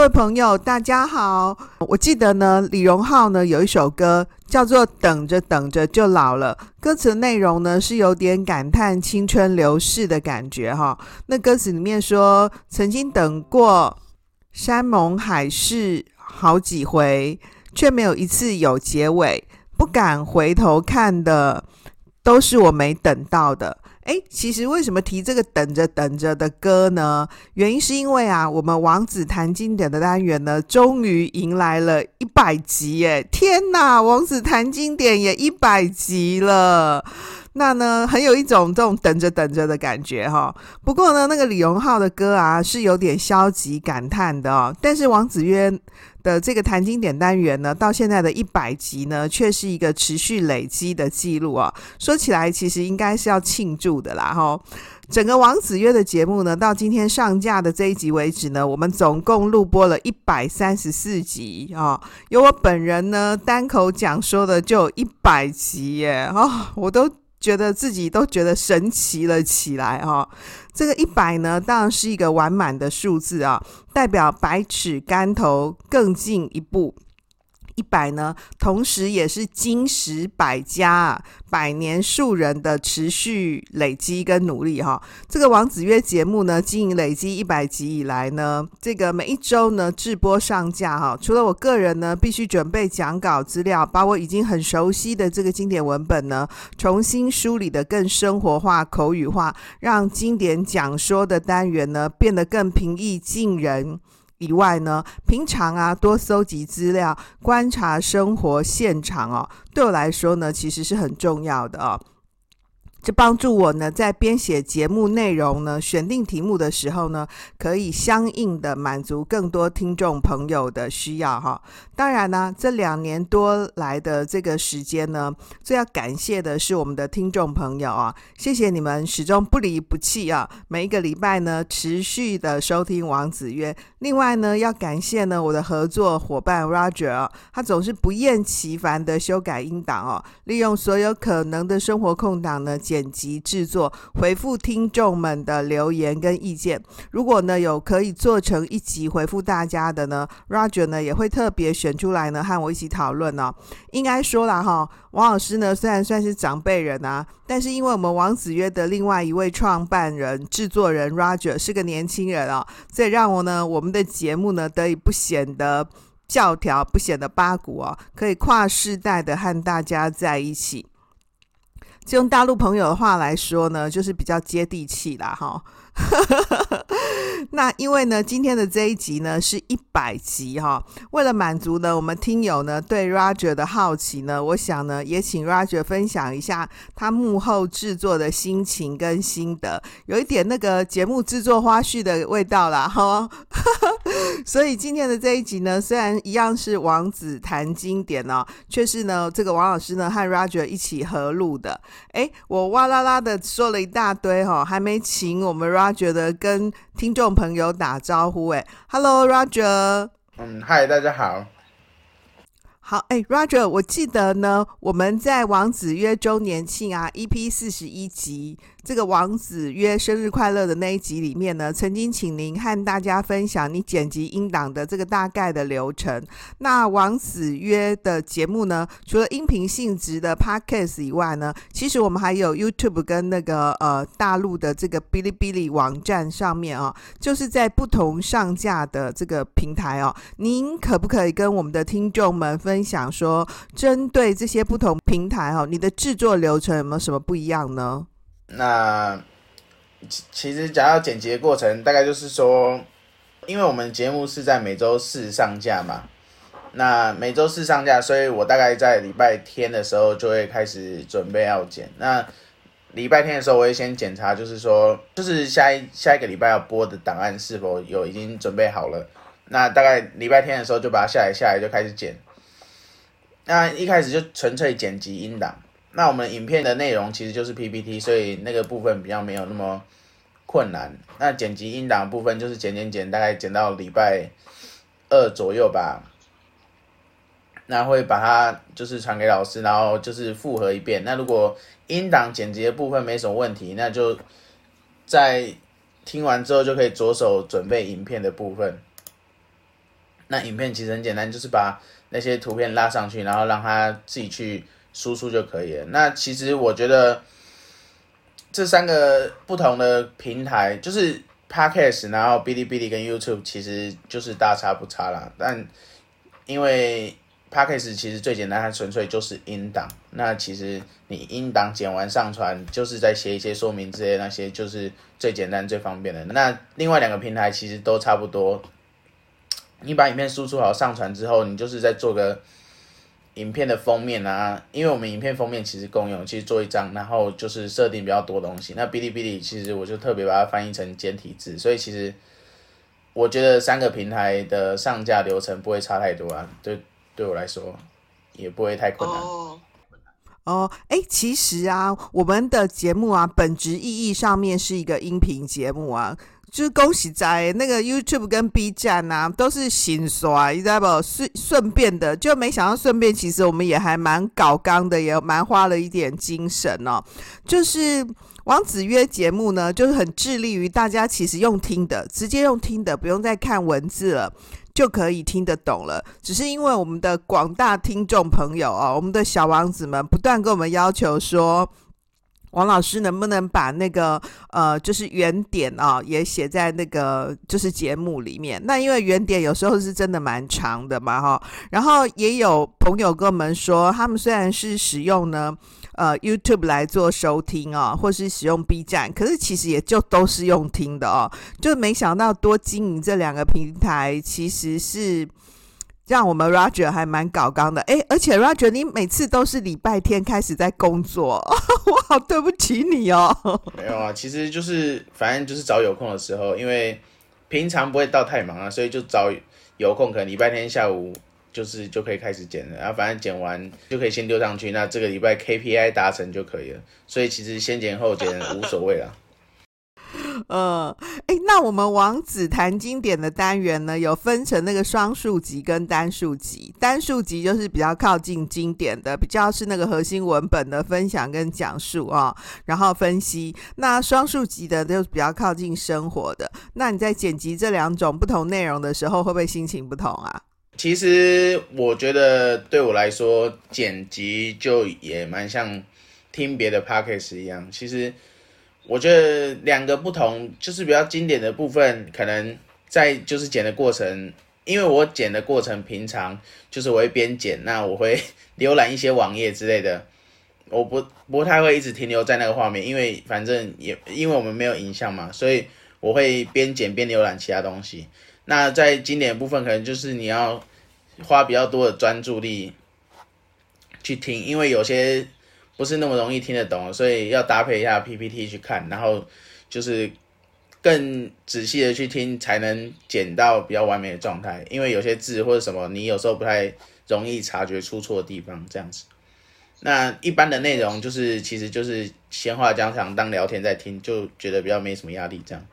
各位朋友，大家好。我记得呢，李荣浩呢有一首歌叫做《等着等着就老了》，歌词内容呢是有点感叹青春流逝的感觉哈。那歌词里面说，曾经等过山盟海誓好几回，却没有一次有结尾，不敢回头看的都是我没等到的。哎，其实为什么提这个等着等着的歌呢？原因是因为啊，我们王子谈经典的单元呢，终于迎来了一百集耶！天哪，王子谈经典也一百集了。那呢，很有一种这种等着等着的感觉哈。不过呢，那个李荣浩的歌啊，是有点消极感叹的哦。但是王子约的这个谈经典单元呢，到现在的一百集呢，却是一个持续累积的记录啊。说起来，其实应该是要庆祝的啦哈。整个王子约的节目呢，到今天上架的这一集为止呢，我们总共录播了一百三十四集啊。有我本人呢，单口讲说的就有一百集耶啊，我都。觉得自己都觉得神奇了起来哈，这个一百呢，当然是一个完满的数字啊，代表百尺竿头更进一步。一百呢，同时也是金石百家，百年树人的持续累积跟努力哈。这个王子约节目呢，经营累积一百集以来呢，这个每一周呢，直播上架哈。除了我个人呢，必须准备讲稿资料，把我已经很熟悉的这个经典文本呢，重新梳理得更生活化、口语化，让经典讲说的单元呢，变得更平易近人。以外呢，平常啊多搜集资料，观察生活现场哦，对我来说呢，其实是很重要的哦。这帮助我呢，在编写节目内容呢，选定题目的时候呢，可以相应的满足更多听众朋友的需要哈。当然呢，这两年多来的这个时间呢，最要感谢的是我们的听众朋友啊，谢谢你们始终不离不弃啊，每一个礼拜呢，持续的收听王子约。另外呢，要感谢呢我的合作伙伴 Roger 啊，他总是不厌其烦的修改音档哦，利用所有可能的生活空档呢。剪辑制作，回复听众们的留言跟意见。如果呢有可以做成一集回复大家的呢，Roger 呢也会特别选出来呢和我一起讨论哦。应该说了哈，王老师呢虽然算是长辈人啊，但是因为我们王子约的另外一位创办人、制作人 Roger 是个年轻人啊，所以让我呢我们的节目呢得以不显得教条，不显得八股哦，可以跨世代的和大家在一起。就用大陆朋友的话来说呢，就是比较接地气啦，哈。那因为呢，今天的这一集呢是一百集哈。为了满足呢我们听友呢对 Roger 的好奇呢，我想呢也请 Roger 分享一下他幕后制作的心情跟心得，有一点那个节目制作花絮的味道啦哈。所以今天的这一集呢，虽然一样是王子谈经典哦，却是呢这个王老师呢和 Roger 一起合录的。诶，我哇啦啦的说了一大堆哈，还没请我们 Roger 觉得跟听众朋友打招呼。诶，Hello Roger。嗯，嗨，大家好。好，诶，Roger，我记得呢，我们在王子约周年庆啊，EP 四十一集。这个王子约生日快乐的那一集里面呢，曾经请您和大家分享你剪辑音档的这个大概的流程。那王子约的节目呢，除了音频性质的 Podcast 以外呢，其实我们还有 YouTube 跟那个呃大陆的这个哔哩哔哩网站上面啊，就是在不同上架的这个平台哦。您可不可以跟我们的听众们分享说，针对这些不同平台哦，你的制作流程有没有什么不一样呢？那其实讲到剪辑的过程，大概就是说，因为我们节目是在每周四上架嘛，那每周四上架，所以我大概在礼拜天的时候就会开始准备要剪。那礼拜天的时候，我会先检查，就是说，就是下一下一个礼拜要播的档案是否有已经准备好了。那大概礼拜天的时候就把它下载下来，就开始剪。那一开始就纯粹剪辑音档。那我们影片的内容其实就是 PPT，所以那个部分比较没有那么困难。那剪辑音档部分就是剪剪剪，大概剪到礼拜二左右吧。那会把它就是传给老师，然后就是复核一遍。那如果音档剪辑的部分没什么问题，那就在听完之后就可以着手准备影片的部分。那影片其实很简单，就是把那些图片拉上去，然后让它自己去输出就可以了。那其实我觉得这三个不同的平台，就是 Podcast，然后哔哩哔哩跟 YouTube，其实就是大差不差啦。但因为 Podcast 其实最简单，它纯粹就是音档。那其实你音档剪完上传，就是在写一些说明之类那些，就是最简单最方便的。那另外两个平台其实都差不多。你把影片输出好上传之后，你就是在做个影片的封面啊，因为我们影片封面其实共用，其实做一张，然后就是设定比较多东西。那哔哩哔哩其实我就特别把它翻译成简体字，所以其实我觉得三个平台的上架流程不会差太多啊，对，对我来说也不会太困难。哦，哦，哎，其实啊，我们的节目啊，本质意义上面是一个音频节目啊。就是恭喜在那个 YouTube 跟 B 站呐、啊，都是新刷，你知道不？顺顺便的，就没想到顺便，其实我们也还蛮搞刚的，也蛮花了一点精神哦。就是王子约节目呢，就是很致力于大家其实用听的，直接用听的，不用再看文字了，就可以听得懂了。只是因为我们的广大听众朋友哦，我们的小王子们不断跟我们要求说。王老师能不能把那个呃，就是原点啊，也写在那个就是节目里面？那因为原点有时候是真的蛮长的嘛，哈。然后也有朋友跟我们说，他们虽然是使用呢呃 YouTube 来做收听啊，或是使用 B 站，可是其实也就都是用听的哦。就没想到多经营这两个平台，其实是。让我们 Roger 还蛮搞刚的，哎，而且 Roger 你每次都是礼拜天开始在工作，我好对不起你哦。没有啊，其实就是反正就是找有空的时候，因为平常不会到太忙啊，所以就找有空，可能礼拜天下午就是就可以开始剪了，然后反正剪完就可以先丢上去，那这个礼拜 KPI 达成就可以了，所以其实先剪后剪无所谓啦。呃，哎，那我们王子谈经典的单元呢，有分成那个双数集跟单数集。单数集就是比较靠近经典的，比较是那个核心文本的分享跟讲述啊、然后分析。那双数集的就比较靠近生活的。那你在剪辑这两种不同内容的时候，会不会心情不同啊？其实我觉得对我来说，剪辑就也蛮像听别的 podcast 一样。其实。我觉得两个不同，就是比较经典的部分，可能在就是剪的过程，因为我剪的过程平常就是我会边剪，那我会浏览一些网页之类的，我不不太会一直停留在那个画面，因为反正也因为我们没有影像嘛，所以我会边剪边浏览其他东西。那在经典的部分，可能就是你要花比较多的专注力去听，因为有些。不是那么容易听得懂，所以要搭配一下 PPT 去看，然后就是更仔细的去听，才能剪到比较完美的状态。因为有些字或者什么，你有时候不太容易察觉出错的地方，这样子。那一般的内容就是，其实就是闲话家常当聊天在听，就觉得比较没什么压力，这样。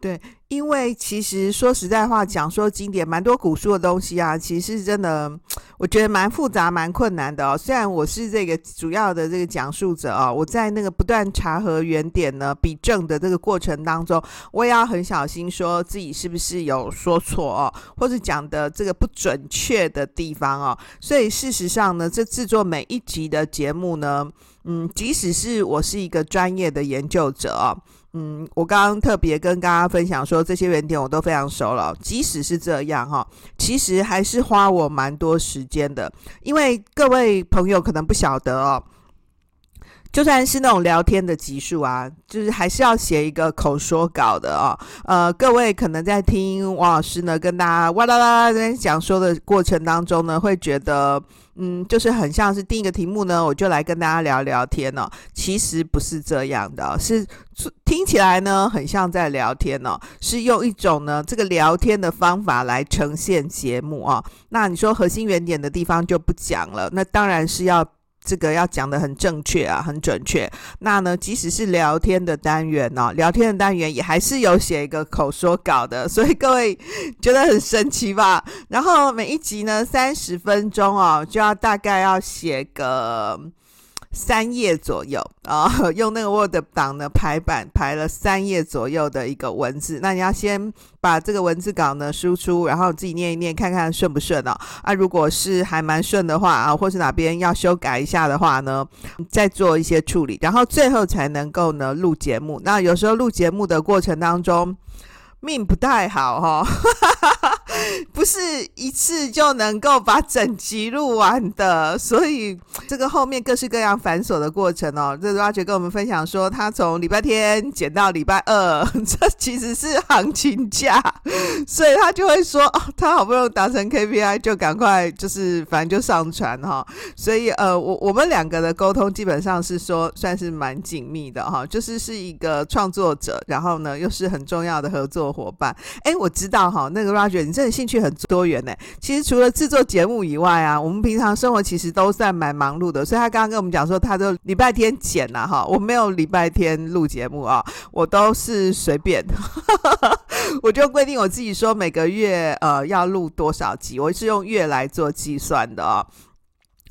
对，因为其实说实在话，讲说经典蛮多古书的东西啊，其实真的，我觉得蛮复杂、蛮困难的哦。虽然我是这个主要的这个讲述者啊，我在那个不断查核原点呢、比证的这个过程当中，我也要很小心，说自己是不是有说错哦，或者讲的这个不准确的地方哦。所以事实上呢，这制作每一集的节目呢，嗯，即使是我是一个专业的研究者哦。嗯，我刚刚特别跟大家分享说，这些原点我都非常熟了。即使是这样哈，其实还是花我蛮多时间的。因为各位朋友可能不晓得哦，就算是那种聊天的集数啊，就是还是要写一个口说稿的哦。呃，各位可能在听王老师呢跟大家哇啦啦啦在讲说的过程当中呢，会觉得。嗯，就是很像是定一个题目呢，我就来跟大家聊聊天哦。其实不是这样的，是听起来呢很像在聊天哦，是用一种呢这个聊天的方法来呈现节目啊。那你说核心原点的地方就不讲了，那当然是要。这个要讲的很正确啊，很准确。那呢，即使是聊天的单元呢、哦，聊天的单元也还是有写一个口说稿的，所以各位觉得很神奇吧？然后每一集呢，三十分钟哦，就要大概要写个三页左右啊，用那个 Word 档呢排版排了三页左右的一个文字。那你要先把这个文字稿呢输出，然后自己念一念，看看顺不顺哦。啊，如果是还蛮顺的话啊，或是哪边要修改一下的话呢，再做一些处理，然后最后才能够呢录节目。那有时候录节目的过程当中，命不太好哈、哦。不是一次就能够把整集录完的，所以这个后面各式各样繁琐的过程哦。这 Roger 跟我们分享说，他从礼拜天剪到礼拜二，这其实是行情价，所以他就会说，哦，他好不容易达成 KPI，就赶快就是反正就上传哈。所以呃，我我们两个的沟通基本上是说算是蛮紧密的哈，就是是一个创作者，然后呢又是很重要的合作伙伴。哎，我知道哈，那个 Roger 你这。兴趣很多元呢。其实除了制作节目以外啊，我们平常生活其实都算蛮忙碌的。所以他刚刚跟我们讲说，他都礼拜天剪了哈，我没有礼拜天录节目啊，我都是随便，我就规定我自己说每个月呃要录多少集，我是用月来做计算的啊。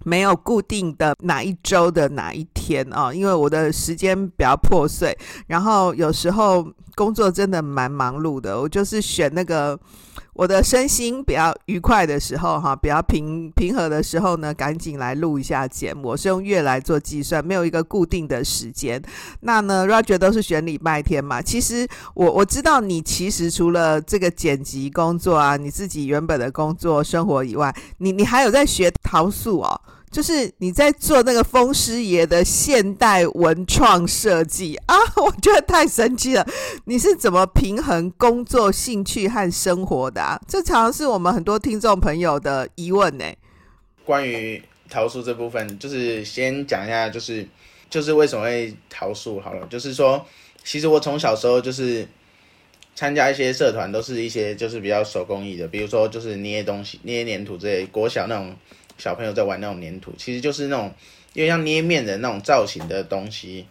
没有固定的哪一周的哪一天啊，因为我的时间比较破碎，然后有时候工作真的蛮忙碌的，我就是选那个我的身心比较愉快的时候哈，比较平平和的时候呢，赶紧来录一下节目。我是用月来做计算，没有一个固定的时间。那呢，Roger 都是选礼拜天嘛。其实我我知道你其实除了这个剪辑工作啊，你自己原本的工作生活以外，你你还有在学桃树哦。就是你在做那个风师爷的现代文创设计啊，我觉得太神奇了。你是怎么平衡工作、兴趣和生活的啊？这常常是我们很多听众朋友的疑问呢。关于陶塑这部分，就是先讲一下，就是就是为什么会陶塑好了。就是说，其实我从小时候就是参加一些社团，都是一些就是比较手工艺的，比如说就是捏东西、捏黏土之类，国小那种。小朋友在玩那种黏土，其实就是那种因为像捏面的那种造型的东西。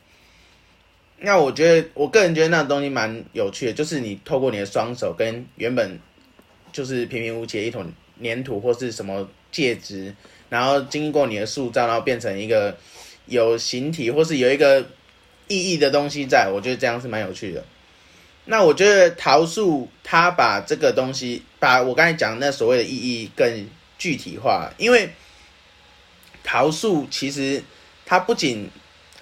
那我觉得，我个人觉得那东西蛮有趣的，就是你透过你的双手跟原本就是平平无奇的一桶黏土或是什么介质，然后经过你的塑造，然后变成一个有形体或是有一个意义的东西在，我觉得这样是蛮有趣的。那我觉得陶塑它把这个东西，把我刚才讲那所谓的意义更具体化，因为陶塑其实它不仅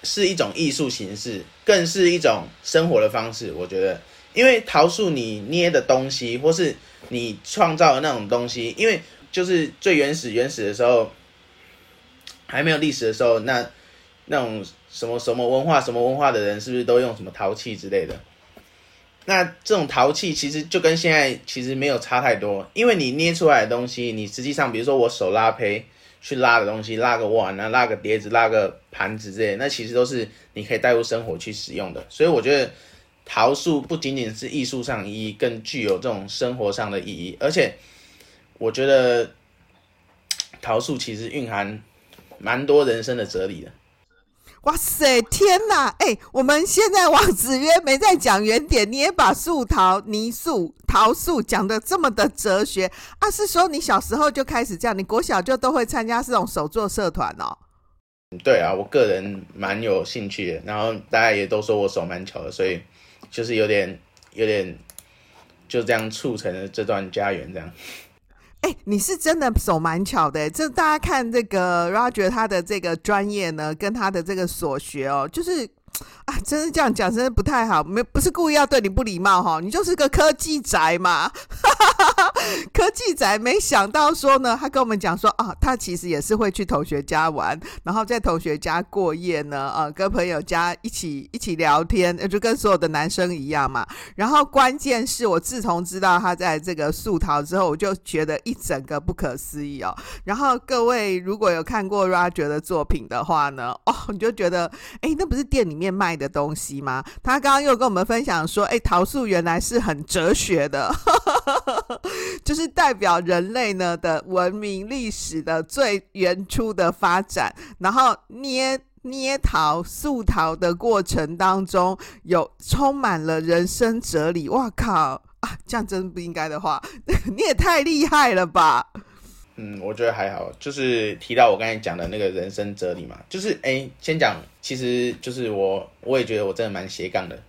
是一种艺术形式，更是一种生活的方式。我觉得，因为陶塑你捏的东西，或是你创造的那种东西，因为就是最原始原始的时候，还没有历史的时候，那那种什么什么文化什么文化的人，是不是都用什么陶器之类的？那这种陶器其实就跟现在其实没有差太多，因为你捏出来的东西，你实际上比如说我手拉胚去拉的东西，拉个碗啊，拉个碟子，拉个盘子之类，那其实都是你可以带入生活去使用的。所以我觉得陶塑不仅仅是艺术上的意义，更具有这种生活上的意义。而且我觉得陶塑其实蕴含蛮多人生的哲理的。哇塞，天哪！哎、我们现在王子曰没在讲原点，你也把树桃、泥塑、桃塑讲得这么的哲学啊？是说你小时候就开始这样？你国小就都会参加这种手作社团哦？对啊，我个人蛮有兴趣的，然后大家也都说我手蛮巧的，所以就是有点有点就这样促成了这段家园，这样。哎、你是真的手蛮巧的，这大家看这个 Roger 他的这个专业呢，跟他的这个所学哦，就是。啊，真是这样讲，真的不太好。没不是故意要对你不礼貌哈，你就是个科技宅嘛。哈哈 科技宅，没想到说呢，他跟我们讲说啊，他其实也是会去同学家玩，然后在同学家过夜呢，啊，跟朋友家一起一起聊天，就跟所有的男生一样嘛。然后关键是我自从知道他在这个塑陶之后，我就觉得一整个不可思议哦。然后各位如果有看过 Roger 的作品的话呢，哦，你就觉得，哎，那不是店里面卖的东西吗？他刚刚又跟我们分享说，哎，陶塑原来是很哲学的，就是代表人类呢的文明历史的最原初的发展，然后捏捏陶塑陶的过程当中，有充满了人生哲理。哇靠啊，这样真不应该的话，你也太厉害了吧！嗯，我觉得还好，就是提到我刚才讲的那个人生哲理嘛，就是哎、先讲，其实就是我，我也觉得我真的蛮斜杠的，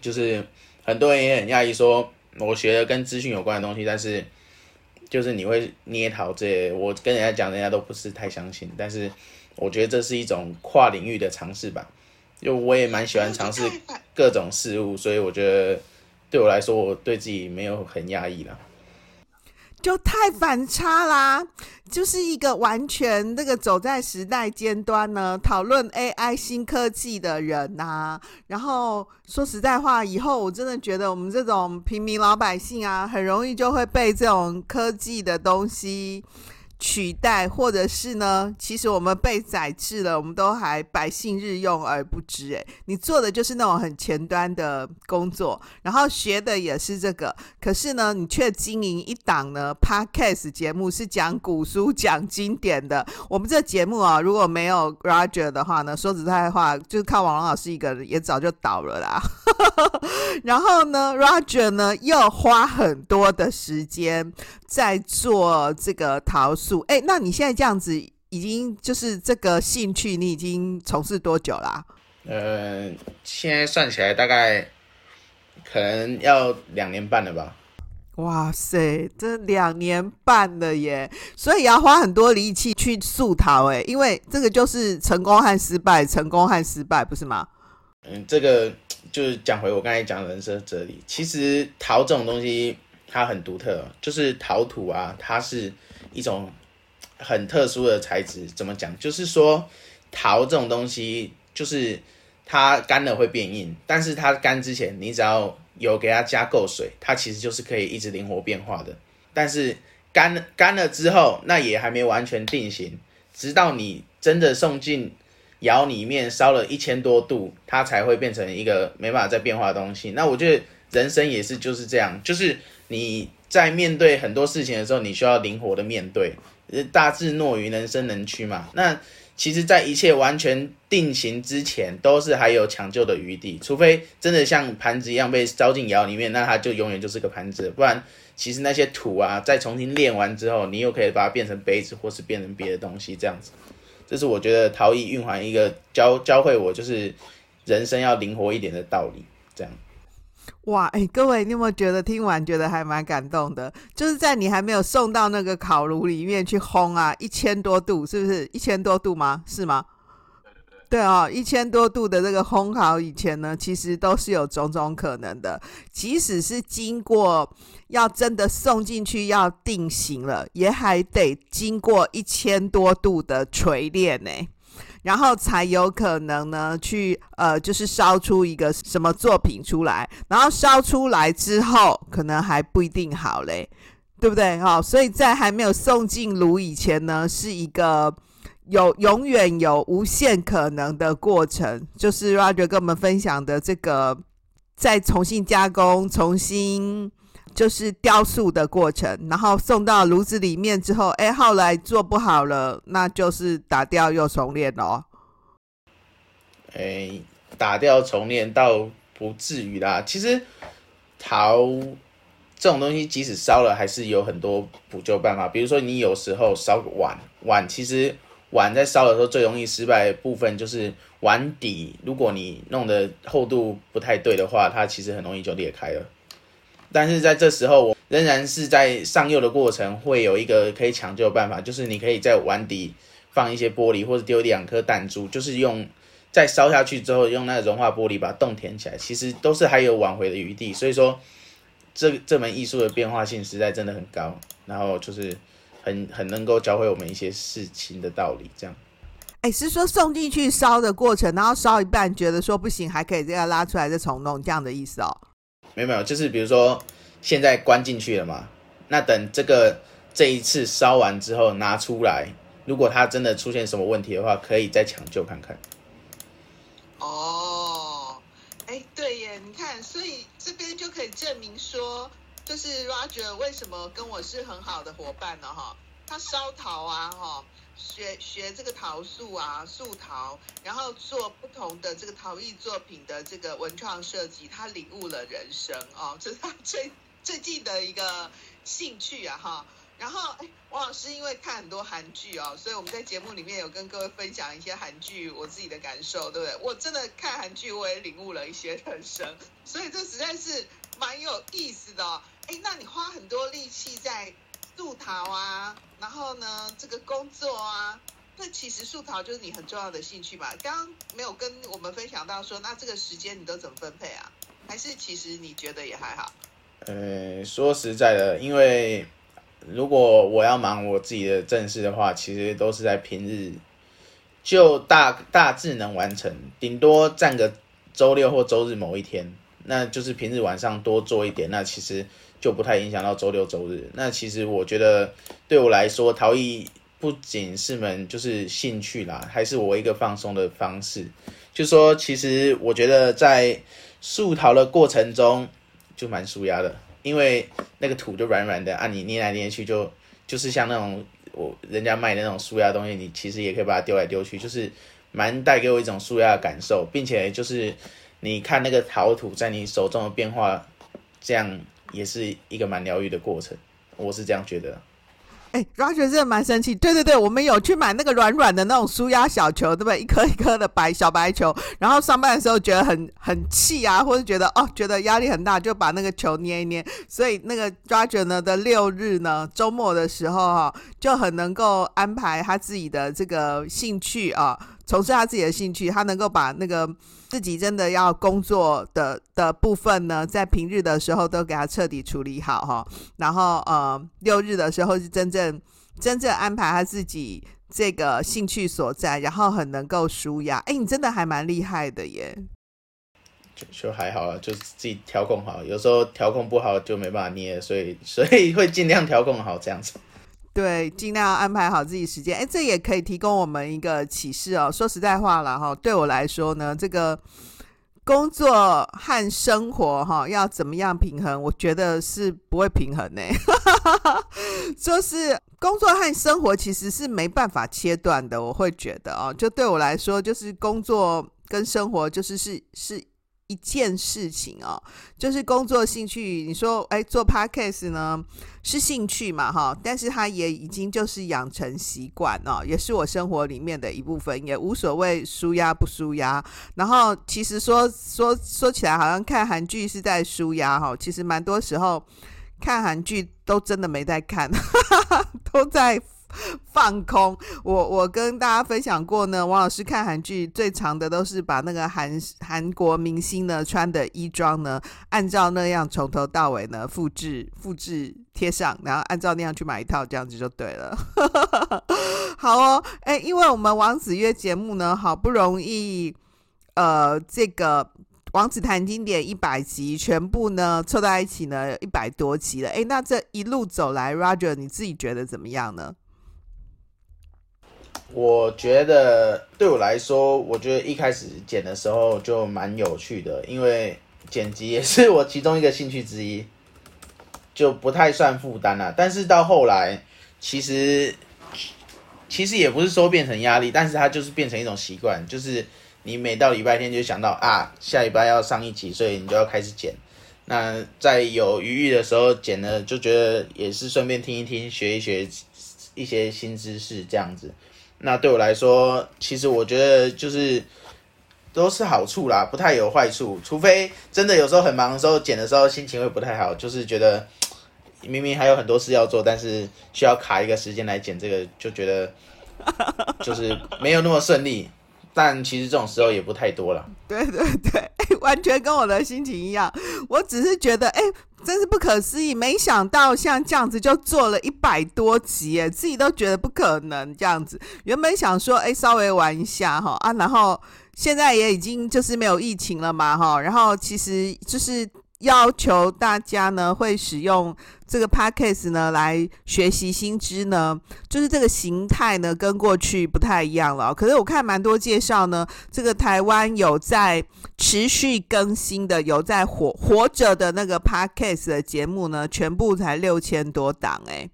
就是很多人也很讶异说，我学的跟资讯有关的东西，但是就是你会捏陶这些，我跟人家讲，人家都不是太相信，但是我觉得这是一种跨领域的尝试吧，就我也蛮喜欢尝试各种事物，所以我觉得对我来说，我对自己没有很压抑了。就太反差啦，就是一个完全那个走在时代尖端呢，讨论 AI 新科技的人呐、啊。然后说实在话，以后我真的觉得我们这种平民老百姓啊，很容易就会被这种科技的东西取代，或者是呢，其实我们被宰制了，我们都还百姓日用而不知。诶，你做的就是那种很前端的工作，然后学的也是这个，可是呢，你却经营一档呢 Podcast 节目，是讲古书、讲经典的。我们这节目啊，如果没有 Roger 的话呢，说实在话，就是靠王老师一个人，也早就倒了啦。然后呢，Roger 呢又花很多的时间在做这个陶塑。哎，那你现在这样子，已经就是这个兴趣，你已经从事多久啦、啊？呃，现在算起来大概可能要两年半了吧。哇塞，这两年半了耶！所以要花很多力气去塑陶，哎，因为这个就是成功和失败，成功和失败，不是吗？嗯，这个就是讲回我刚才讲的人生哲理。其实陶这种东西它很独特，就是陶土啊，它是一种。很特殊的材质，怎么讲？就是说，陶这种东西，就是它干了会变硬，但是它干之前，你只要有给它加够水，它其实就是可以一直灵活变化的。但是干干了之后，那也还没完全定型，直到你真的送进窑里面烧了一千多度，它才会变成一个没办法再变化的东西。那我觉得人生也是就是这样，就是你在面对很多事情的时候，你需要灵活的面对。大智若愚，能伸能屈嘛。那其实，在一切完全定型之前，都是还有抢救的余地。除非真的像盘子一样被烧进窑里面，那它就永远就是个盘子。不然，其实那些土啊，再重新炼完之后，你又可以把它变成杯子，或是变成别的东西。这样子，这是我觉得陶艺蕴含一个教教会我，就是人生要灵活一点的道理。哇，哎，各位，你有没有觉得听完觉得还蛮感动的？就是在你还没有送到那个烤炉里面去烘啊，一千多度，是不是一千多度吗？是吗？对哦，一千多度的这个烘烤以前呢，其实都是有种种可能的。即使是经过要真的送进去要定型了，也还得经过一千多度的锤炼呢。然后才有可能呢，去呃，就是烧出一个什么作品出来。然后烧出来之后，可能还不一定好嘞，对不对？好，所以在还没有送进炉以前呢，是一个有永远有无限可能的过程。就是 Roger 跟我们分享的这个，再重新加工、重新。就是雕塑的过程，然后送到炉子里面之后，哎，后来做不好了，那就是打掉又重练哦。哎，打掉重练倒不至于啦。其实陶这种东西，即使烧了，还是有很多补救办法。比如说，你有时候烧碗，碗其实碗在烧的时候最容易失败的部分就是碗底，如果你弄的厚度不太对的话，它其实很容易就裂开了。但是在这时候，我仍然是在上釉的过程，会有一个可以抢救的办法，就是你可以在碗底放一些玻璃，或者丢两颗弹珠，就是用再烧下去之后，用那个融化玻璃把洞填起来，其实都是还有挽回的余地。所以说，这这门艺术的变化性实在真的很高，然后就是很很能够教会我们一些事情的道理。这样，哎，是说送进去烧的过程，然后烧一半觉得说不行，还可以这样拉出来再重弄，这样的意思哦。没有没有，就是比如说现在关进去了嘛，那等这个这一次烧完之后拿出来，如果它真的出现什么问题的话，可以再抢救看看。哦，哎，对耶，你看，所以这边就可以证明说，就是 Roger 为什么跟我是很好的伙伴呢？哈，他烧陶啊，哈。学学这个陶塑啊，塑陶，然后做不同的这个陶艺作品的这个文创设计，他领悟了人生哦，这是他最最近的一个兴趣啊哈。然后，哎，王老师因为看很多韩剧哦，所以我们在节目里面有跟各位分享一些韩剧我自己的感受，对不对？我真的看韩剧，我也领悟了一些人生，所以这实在是蛮有意思的哦。哎，那你花很多力气在素陶啊，然后呢，这个工作啊。那其实素陶就是你很重要的兴趣吧？刚刚没有跟我们分享到说，那这个时间你都怎么分配啊？还是其实你觉得也还好？呃，说实在的，因为如果我要忙我自己的正事的话，其实都是在平日就大大致能完成，顶多占个周六或周日某一天，那就是平日晚上多做一点，那其实就不太影响到周六周日。那其实我觉得对我来说，陶艺。不仅是门就是兴趣啦，还是我一个放松的方式。就说其实我觉得在素陶的过程中就蛮舒压的，因为那个土就软软的啊，你捏来捏去就就是像那种我人家卖的那种舒压东西，你其实也可以把它丢来丢去，就是蛮带给我一种舒压的感受，并且就是你看那个陶土在你手中的变化，这样也是一个蛮疗愈的过程，我是这样觉得。哎，Roger 真的蛮生气。对对对，我们有去买那个软软的那种舒压小球，对不对？一颗一颗的白小白球。然后上班的时候觉得很很气啊，或者觉得哦，觉得压力很大，就把那个球捏一捏。所以那个 Roger 呢的六日呢，周末的时候哈，就很能够安排他自己的这个兴趣啊，从事他自己的兴趣，他能够把那个。自己真的要工作的的部分呢，在平日的时候都给他彻底处理好哈，然后呃六日的时候是真正真正安排他自己这个兴趣所在，然后很能够舒压。哎，你真的还蛮厉害的耶！就就还好啊，就自己调控好，有时候调控不好就没办法捏，所以所以会尽量调控好这样子。对，尽量安排好自己时间。哎，这也可以提供我们一个启示哦。说实在话了哈，对我来说呢，这个工作和生活哈，要怎么样平衡？我觉得是不会平衡呢。就是工作和生活其实是没办法切断的。我会觉得哦，就对我来说，就是工作跟生活就是是是。一件事情哦，就是工作兴趣。你说，哎，做 podcast 呢是兴趣嘛，哈，但是它也已经就是养成习惯哦，也是我生活里面的一部分，也无所谓舒压不舒压。然后，其实说说说起来，好像看韩剧是在舒压哈，其实蛮多时候看韩剧都真的没在看，哈哈，都在。放空，我我跟大家分享过呢。王老师看韩剧最长的都是把那个韩韩国明星呢穿的衣装呢，按照那样从头到尾呢复制复制贴上，然后按照那样去买一套，这样子就对了。好哦，哎，因为我们王子曰节目呢，好不容易呃这个王子谈经典一百集全部呢凑在一起呢一百多集了。哎，那这一路走来，Roger 你自己觉得怎么样呢？我觉得对我来说，我觉得一开始剪的时候就蛮有趣的，因为剪辑也是我其中一个兴趣之一，就不太算负担了。但是到后来，其实其实也不是说变成压力，但是它就是变成一种习惯，就是你每到礼拜天就想到啊，下礼拜要上一集，所以你就要开始剪。那在有余裕的时候剪呢，就觉得也是顺便听一听，学一学一些新知识这样子。那对我来说，其实我觉得就是都是好处啦，不太有坏处。除非真的有时候很忙的时候，剪的时候心情会不太好，就是觉得明明还有很多事要做，但是需要卡一个时间来剪这个，就觉得就是没有那么顺利。但其实这种时候也不太多了。对对对，完全跟我的心情一样。我只是觉得，哎，真是不可思议，没想到像这样子就做了一百多集，哎，自己都觉得不可能这样子。原本想说，哎，稍微玩一下哈啊，然后现在也已经就是没有疫情了嘛哈，然后其实就是。要求大家呢会使用这个 podcast 呢来学习新知呢，就是这个形态呢跟过去不太一样了。可是我看蛮多介绍呢，这个台湾有在持续更新的，有在活活着的那个 podcast 的节目呢，全部才六千多档诶。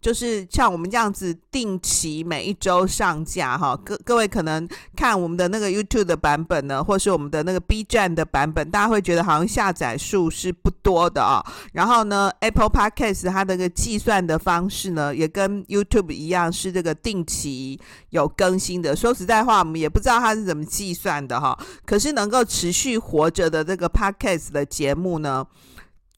就是像我们这样子定期每一周上架哈。各各位可能看我们的那个 YouTube 的版本呢，或是我们的那个 B 站的版本，大家会觉得好像下载数是不多的啊。然后呢，Apple Podcast 它的个计算的方式呢，也跟 YouTube 一样，是这个定期有更新的。说实在话，我们也不知道它是怎么计算的哈。可是能够持续活着的这个 Podcast 的节目呢，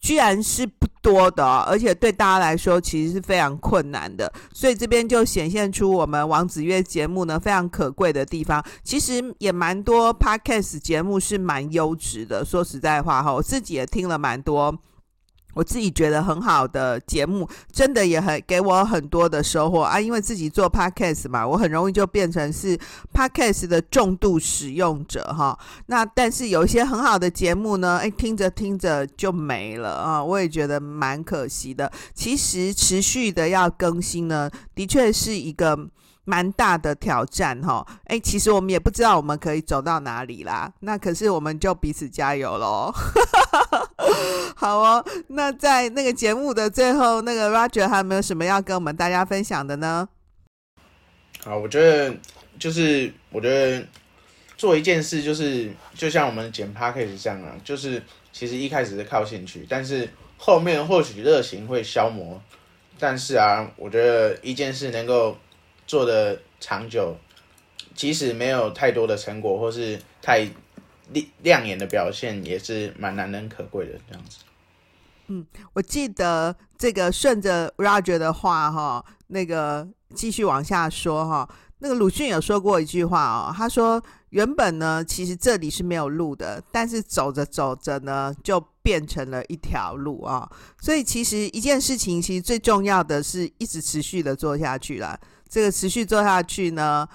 居然是不多的，而且对大家来说其实是非常困难的，所以这边就显现出我们王子月节目呢非常可贵的地方。其实也蛮多 Podcast 节目是蛮优质的，说实在话哈，我自己也听了蛮多。我自己觉得很好的节目，真的也很给我很多的收获啊！因为自己做 podcast 嘛，我很容易就变成是 podcast 的重度使用者哈。那但是有一些很好的节目呢，诶，听着听着就没了啊，我也觉得蛮可惜的。其实持续的要更新呢，的确是一个蛮大的挑战哈。诶，其实我们也不知道我们可以走到哪里啦。那可是我们就彼此加油喽。好哦，那在那个节目的最后，那个 Roger 还有没有什么要跟我们大家分享的呢？好，我觉得就是我觉得做一件事，就是就像我们剪 Podcast 这样啊，就是其实一开始是靠兴趣，但是后面或许热情会消磨，但是啊，我觉得一件事能够做得长久，即使没有太多的成果或是太。亮眼的表现也是蛮难能可贵的，这样子。嗯，我记得这个顺着 Roger 的话哈，那个继续往下说哈。那个鲁迅有说过一句话哦，他说原本呢，其实这里是没有路的，但是走着走着呢，就变成了一条路啊。所以其实一件事情，其实最重要的是一直持续的做下去了。这个持续做下去呢。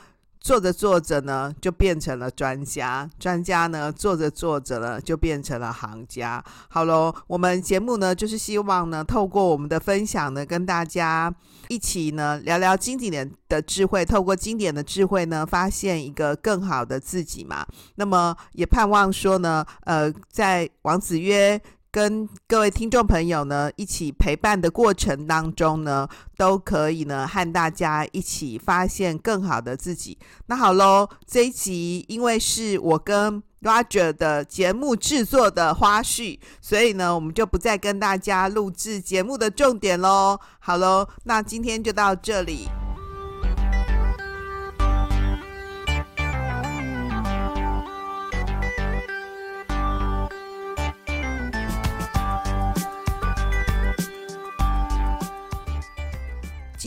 做着做着呢，就变成了专家；专家呢，做着做着呢，就变成了行家。好喽，我们节目呢，就是希望呢，透过我们的分享呢，跟大家一起呢，聊聊经典的智慧，透过经典的智慧呢，发现一个更好的自己嘛。那么也盼望说呢，呃，在王子曰。跟各位听众朋友呢，一起陪伴的过程当中呢，都可以呢和大家一起发现更好的自己。那好喽，这一集因为是我跟 Roger 的节目制作的花絮，所以呢，我们就不再跟大家录制节目的重点喽。好喽，那今天就到这里。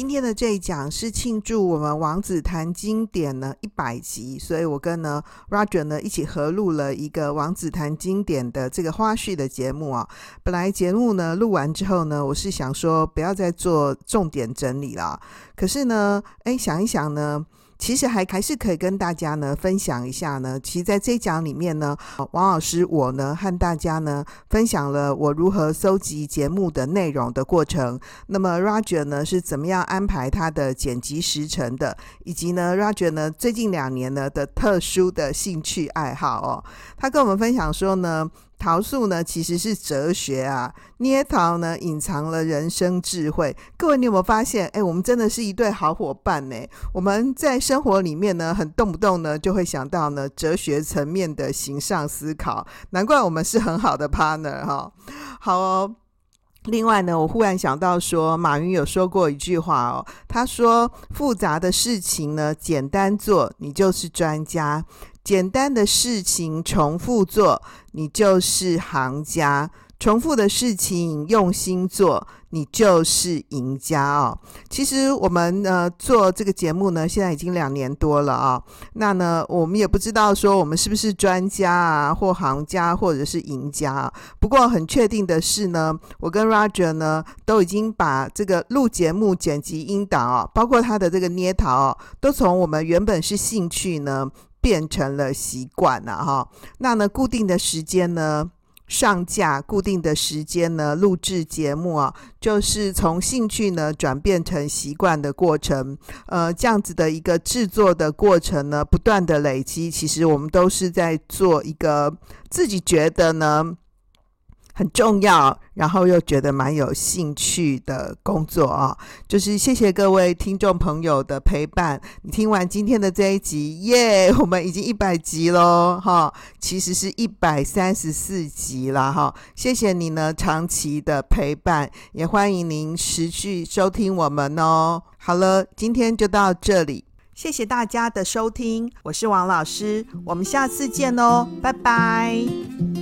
今天的这一讲是庆祝我们王子谈经典呢一百集，所以我跟呢 Roger 呢一起合录了一个王子谈经典的这个花絮的节目啊。本来节目呢录完之后呢，我是想说不要再做重点整理了，可是呢，哎，想一想呢。其实还还是可以跟大家呢分享一下呢。其实在这一讲里面呢，王老师我呢和大家呢分享了我如何搜集节目的内容的过程。那么 Roger 呢是怎么样安排他的剪辑时程的，以及呢 Roger 呢最近两年呢的特殊的兴趣爱好哦。他跟我们分享说呢。桃树呢，其实是哲学啊；捏桃呢，隐藏了人生智慧。各位，你有没有发现？哎，我们真的是一对好伙伴呢。我们在生活里面呢，很动不动呢，就会想到呢哲学层面的形上思考。难怪我们是很好的 partner 哈、好哦。另外呢，我忽然想到说，马云有说过一句话哦，他说：“复杂的事情呢，简单做，你就是专家。”简单的事情重复做，你就是行家；重复的事情用心做，你就是赢家哦。其实我们呢做这个节目呢，现在已经两年多了啊、那呢，我们也不知道说我们是不是专家啊，或行家，或者是赢家。不过很确定的是呢，我跟 Roger 呢都已经把这个录节目、剪辑音档、哦，包括他的这个捏陶哦，都从我们原本是兴趣呢。变成了习惯了哈，那呢，固定的时间呢上架，固定的时间呢录制节目啊，就是从兴趣呢转变成习惯的过程。呃，这样子的一个制作的过程呢，不断的累积，其实我们都是在做一个自己觉得呢。很重要，然后又觉得蛮有兴趣的工作啊。就是谢谢各位听众朋友的陪伴。你听完今天的这一集，耶，我们已经一百集喽，哈，其实是一百三十四集了，哈。谢谢你呢长期的陪伴，也欢迎您持续收听我们哦。好了，今天就到这里。谢谢大家的收听，我是王老师，我们下次见哦，拜拜。